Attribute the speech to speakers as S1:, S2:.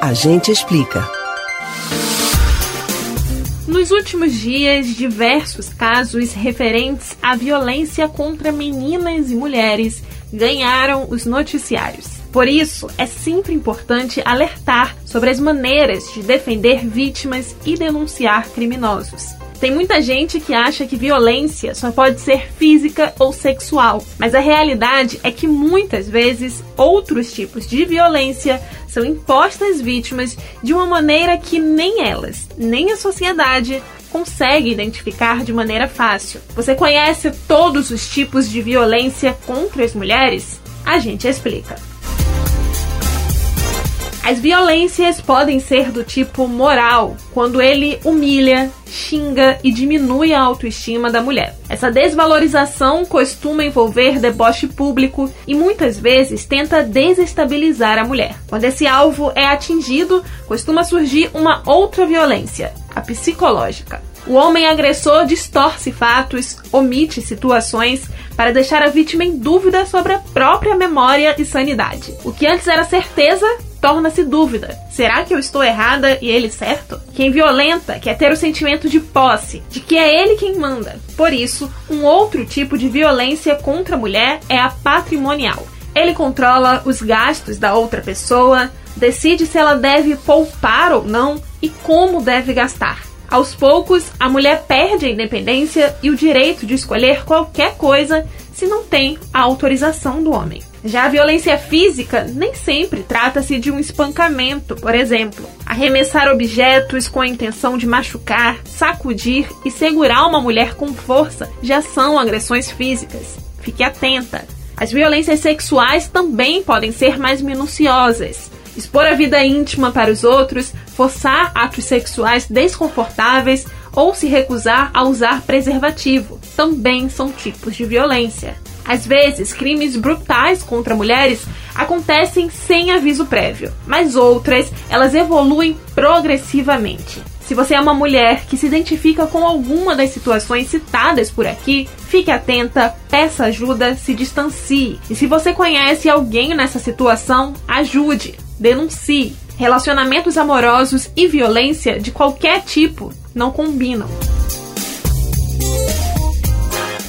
S1: A gente explica.
S2: Nos últimos dias, diversos casos referentes à violência contra meninas e mulheres ganharam os noticiários. Por isso, é sempre importante alertar sobre as maneiras de defender vítimas e denunciar criminosos. Tem muita gente que acha que violência só pode ser física ou sexual, mas a realidade é que muitas vezes outros tipos de violência são impostas vítimas de uma maneira que nem elas, nem a sociedade consegue identificar de maneira fácil. Você conhece todos os tipos de violência contra as mulheres? A gente explica. As violências podem ser do tipo moral, quando ele humilha, xinga e diminui a autoestima da mulher. Essa desvalorização costuma envolver deboche público e muitas vezes tenta desestabilizar a mulher. Quando esse alvo é atingido, costuma surgir uma outra violência, a psicológica. O homem agressor distorce fatos, omite situações para deixar a vítima em dúvida sobre a própria memória e sanidade. O que antes era certeza torna-se dúvida. Será que eu estou errada e ele certo? Quem violenta quer ter o sentimento de posse, de que é ele quem manda. Por isso, um outro tipo de violência contra a mulher é a patrimonial. Ele controla os gastos da outra pessoa, decide se ela deve poupar ou não e como deve gastar. Aos poucos, a mulher perde a independência e o direito de escolher qualquer coisa se não tem a autorização do homem. Já a violência física nem sempre trata-se de um espancamento, por exemplo. Arremessar objetos com a intenção de machucar, sacudir e segurar uma mulher com força já são agressões físicas. Fique atenta. As violências sexuais também podem ser mais minuciosas. Expor a vida íntima para os outros, forçar atos sexuais desconfortáveis ou se recusar a usar preservativo também são tipos de violência. Às vezes, crimes brutais contra mulheres acontecem sem aviso prévio, mas outras, elas evoluem progressivamente. Se você é uma mulher que se identifica com alguma das situações citadas por aqui, fique atenta, peça ajuda, se distancie. E se você conhece alguém nessa situação, ajude, denuncie. Relacionamentos amorosos e violência de qualquer tipo não combinam.